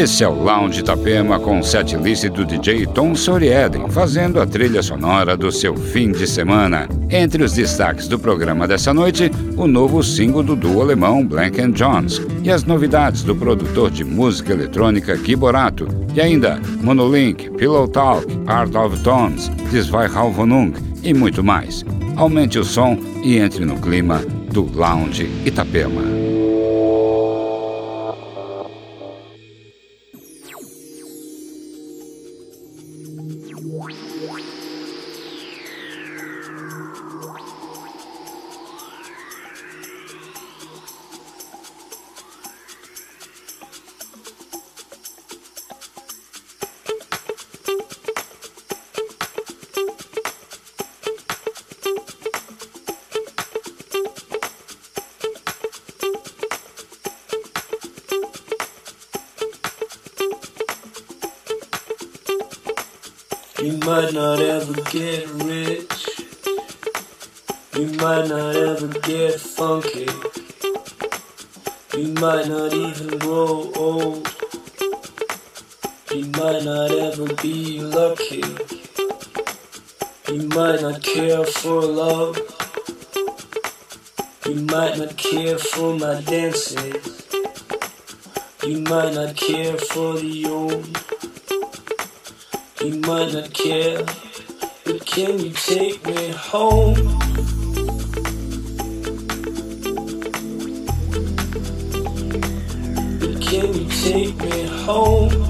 Esse é o Lounge Itapema com setlist do DJ Tom Sorieden, fazendo a trilha sonora do seu fim de semana. Entre os destaques do programa dessa noite, o novo single do duo alemão Blank Jones e as novidades do produtor de música eletrônica Gui Borato, e ainda Monolink, Pillow Talk, Art of Tones, Desweihauvenung e muito mais. Aumente o som e entre no clima do Lounge Itapema. Care for love. You might not care for my dances. You might not care for the old. You might not care, but can you take me home? But can you take me home?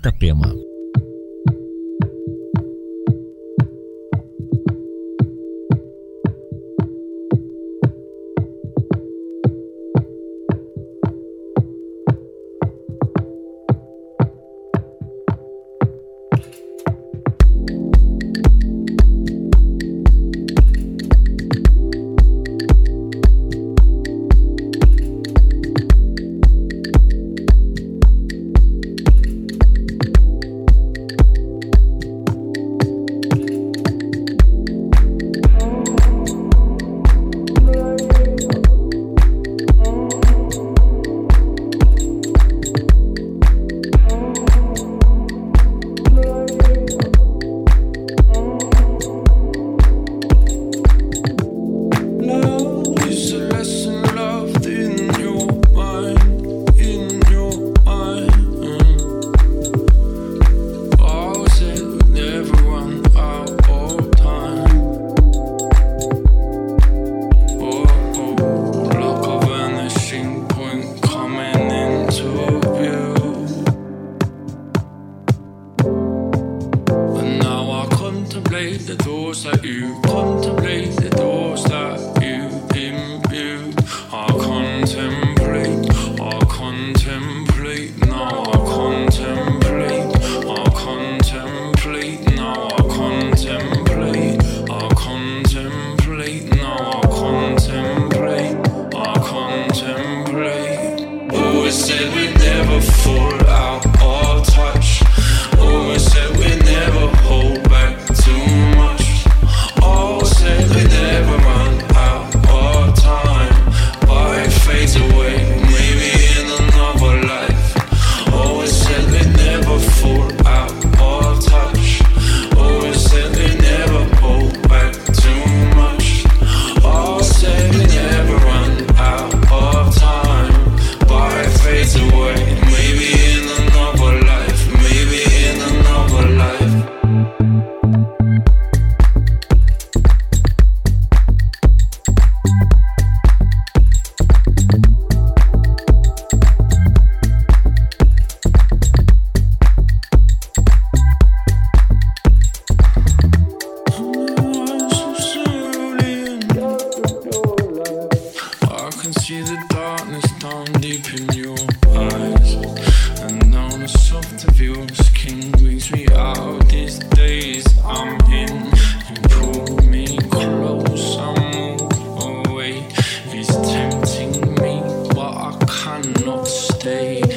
Itapema. Itapema.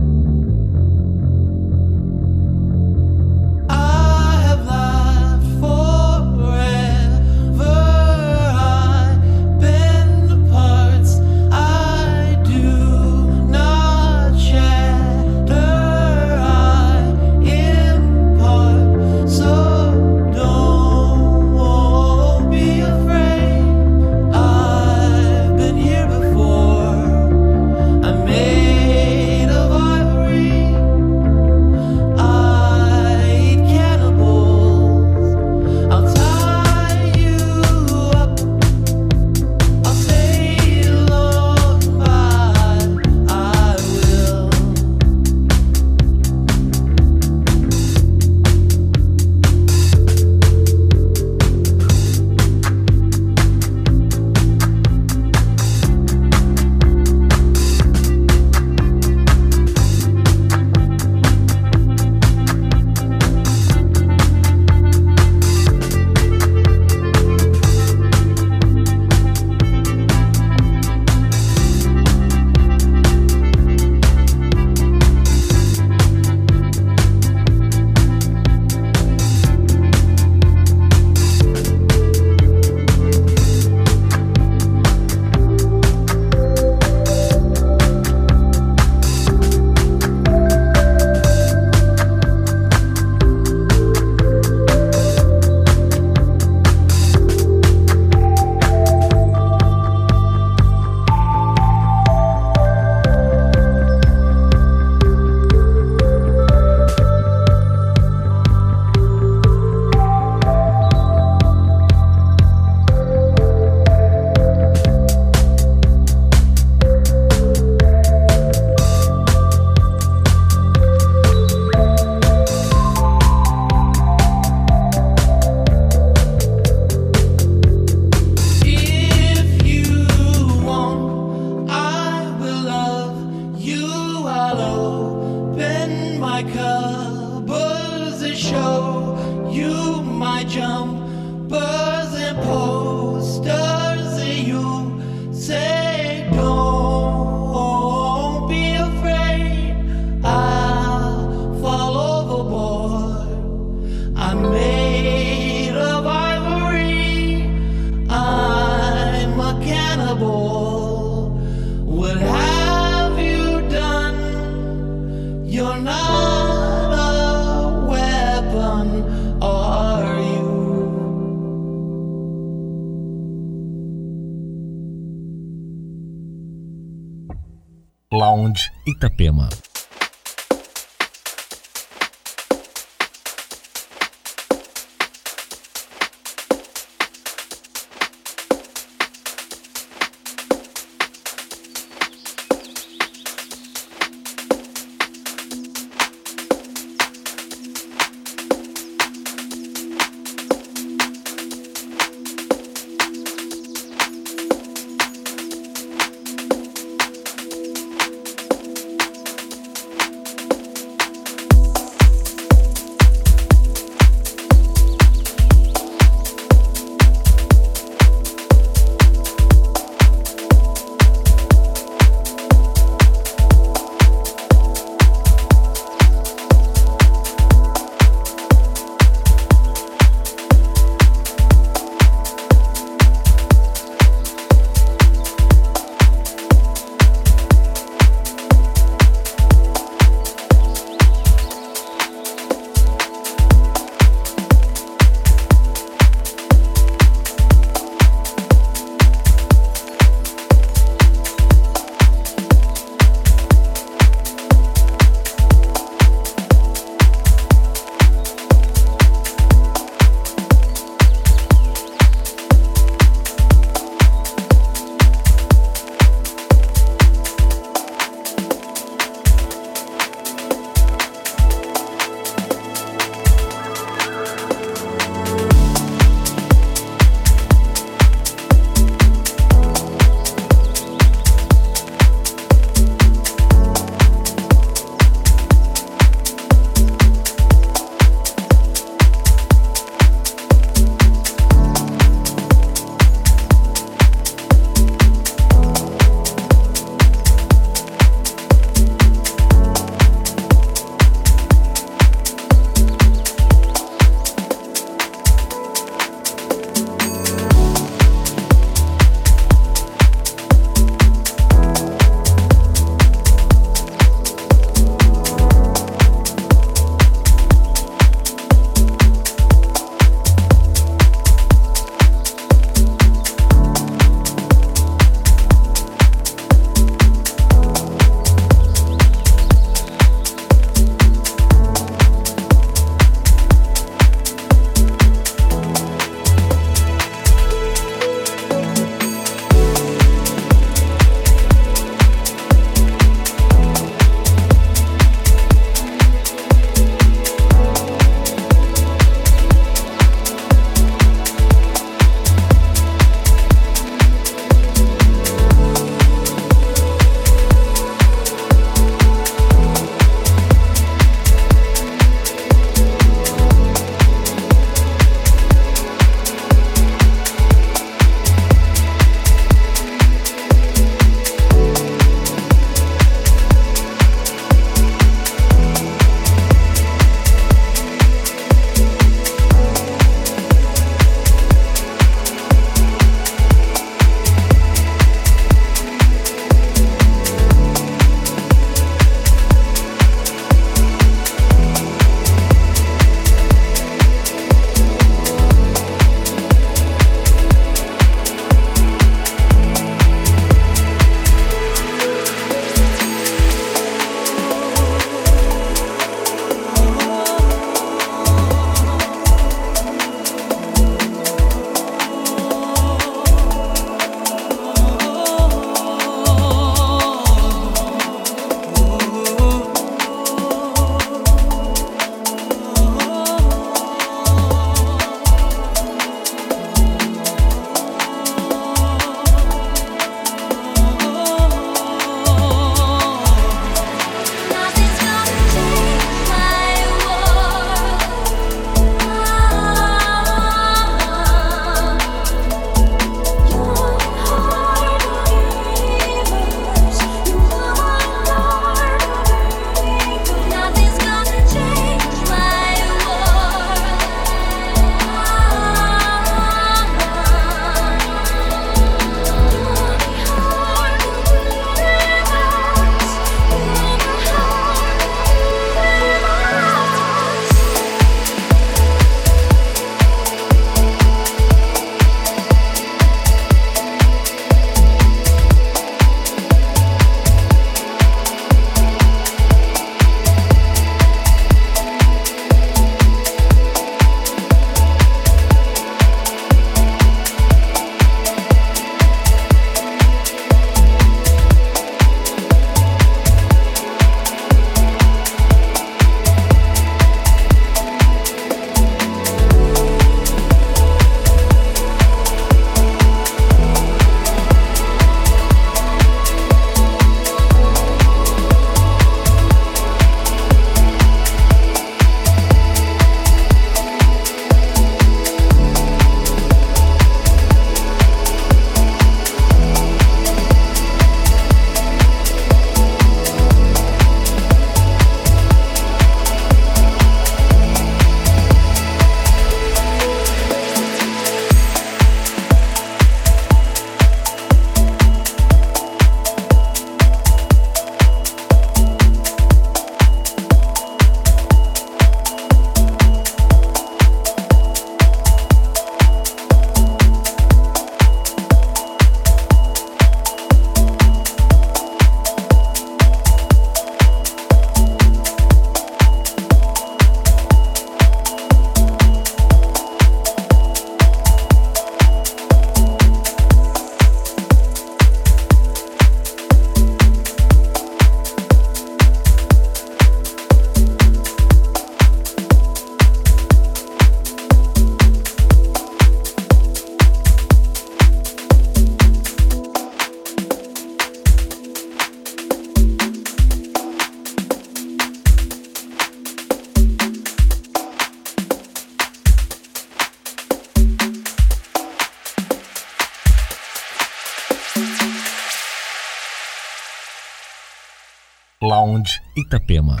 Itapema.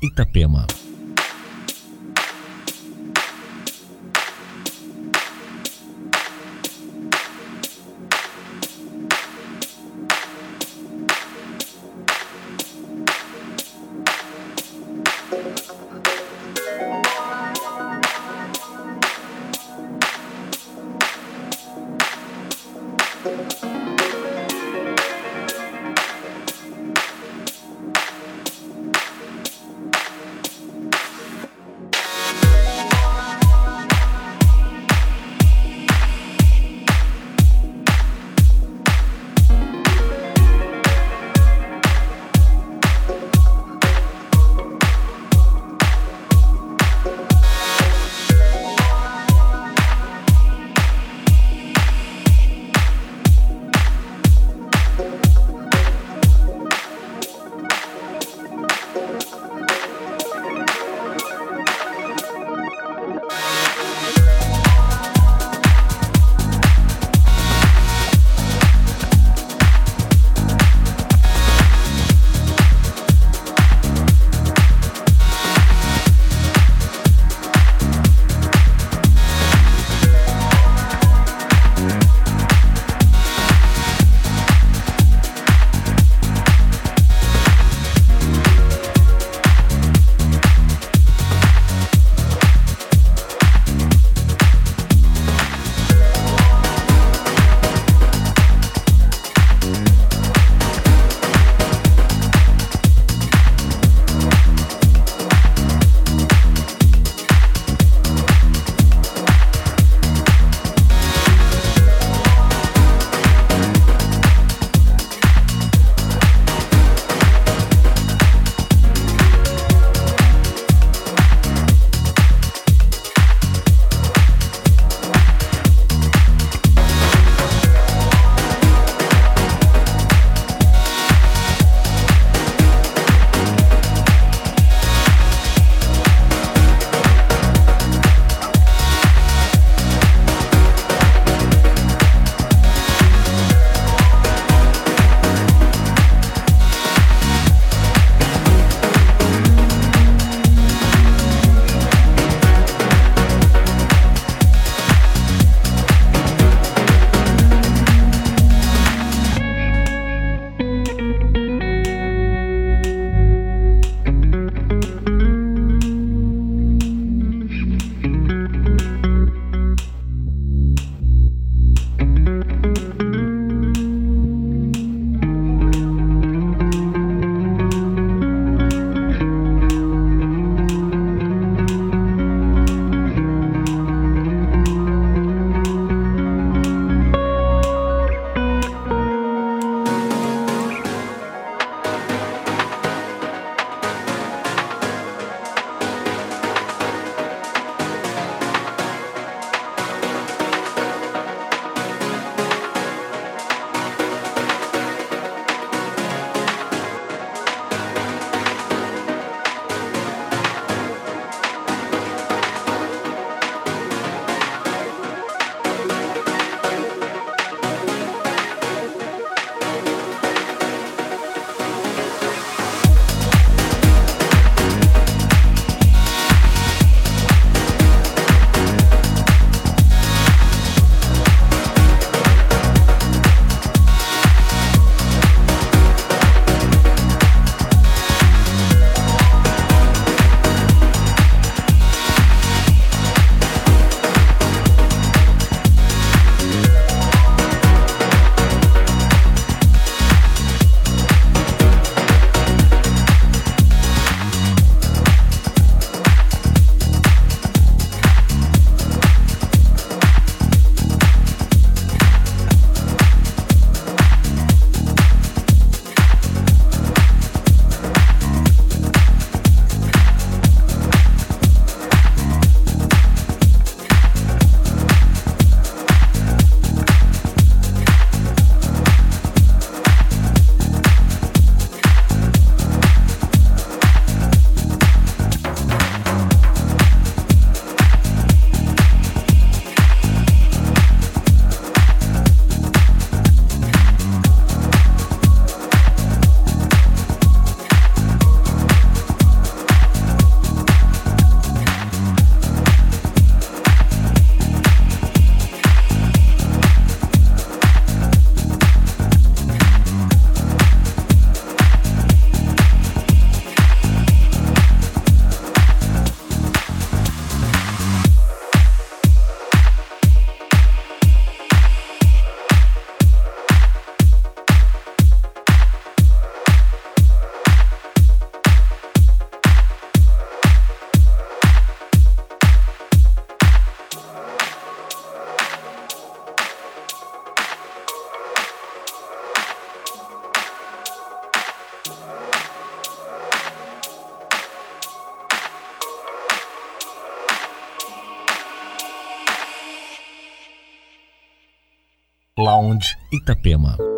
Itapema. Lounge Itapema.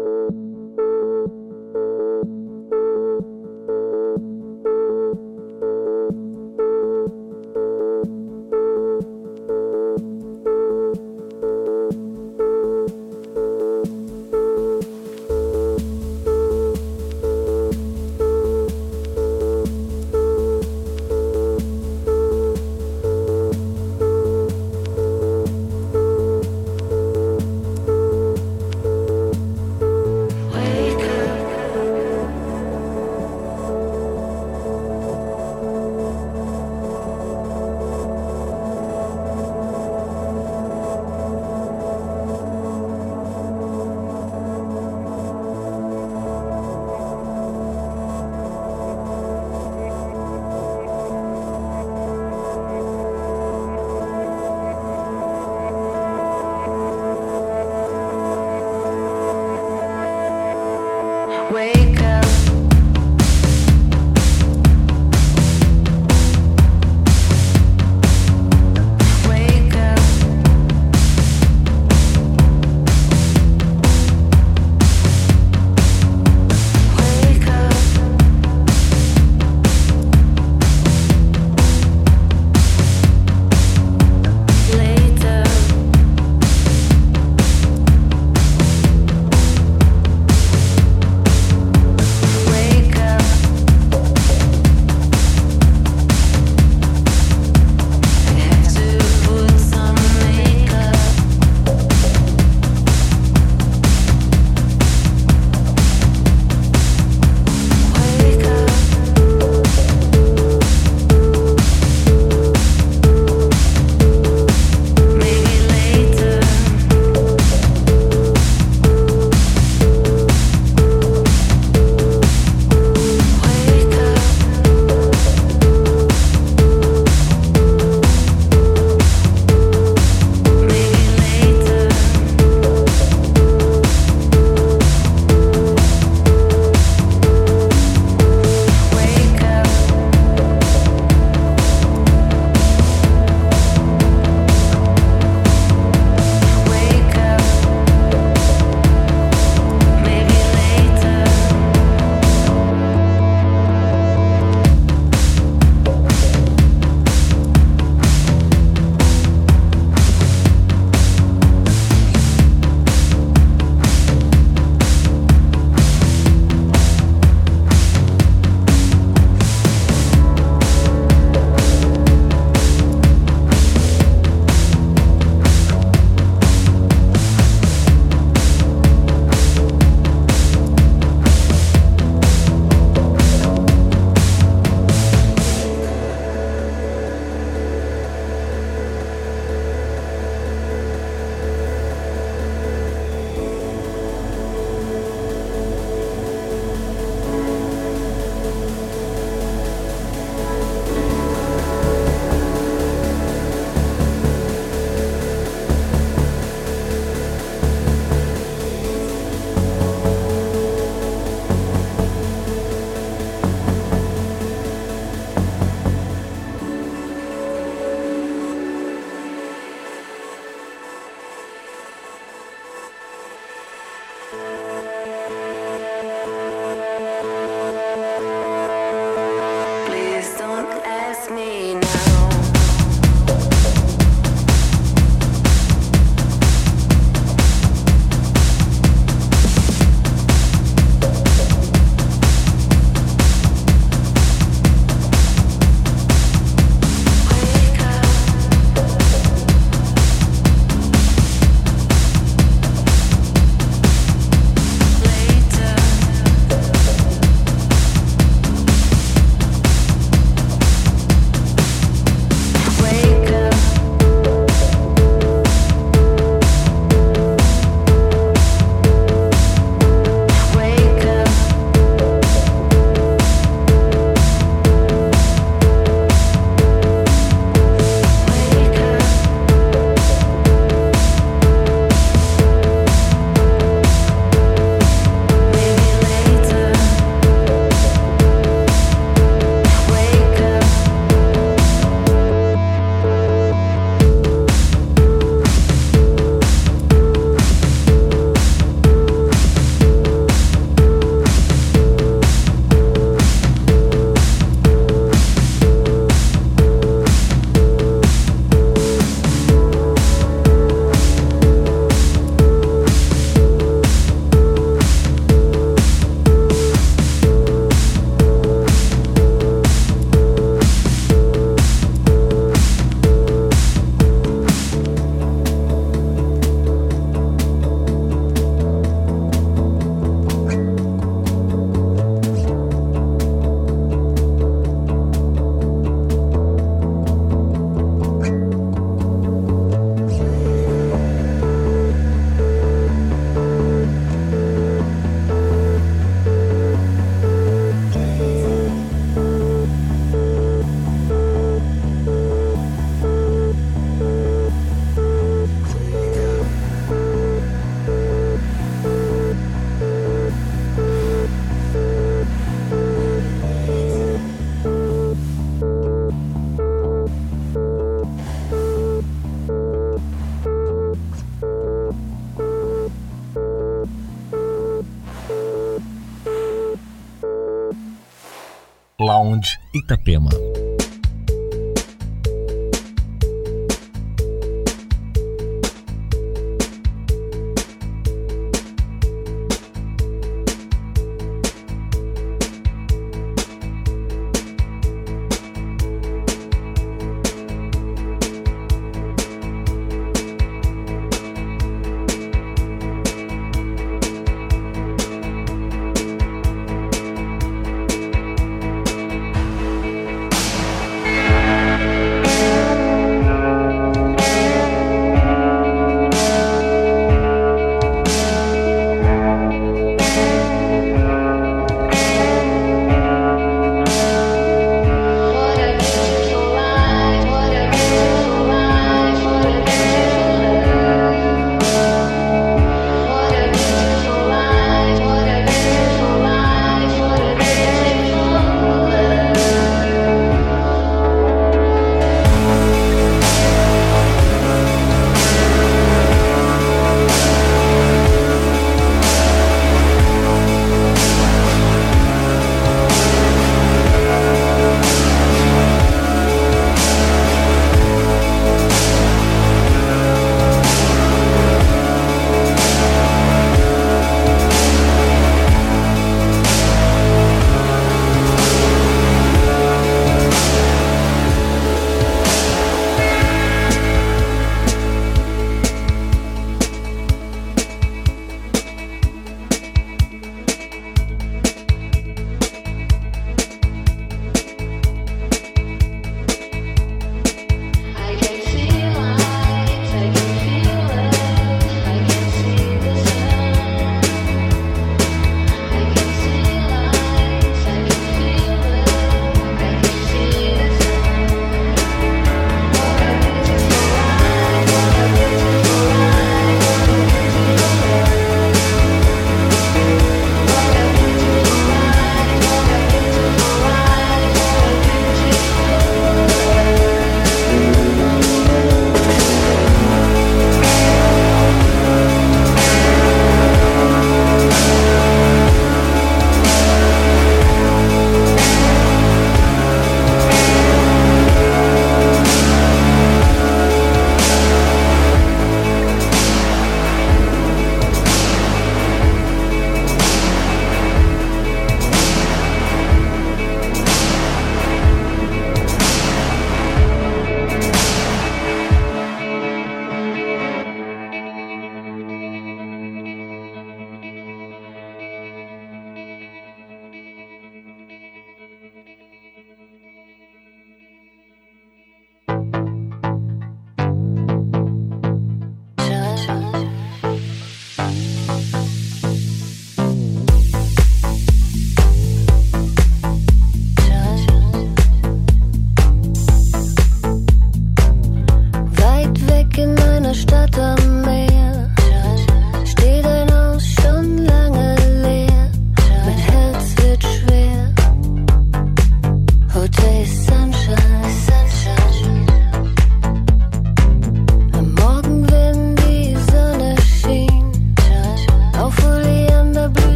Lounge Itapema.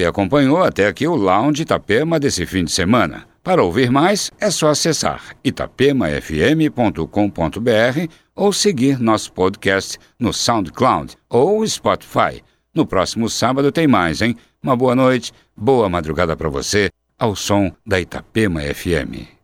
Você acompanhou até aqui o Lounge Itapema desse fim de semana. Para ouvir mais, é só acessar itapemafm.com.br ou seguir nosso podcast no SoundCloud ou Spotify. No próximo sábado tem mais, hein? Uma boa noite, boa madrugada para você, ao som da Itapema FM.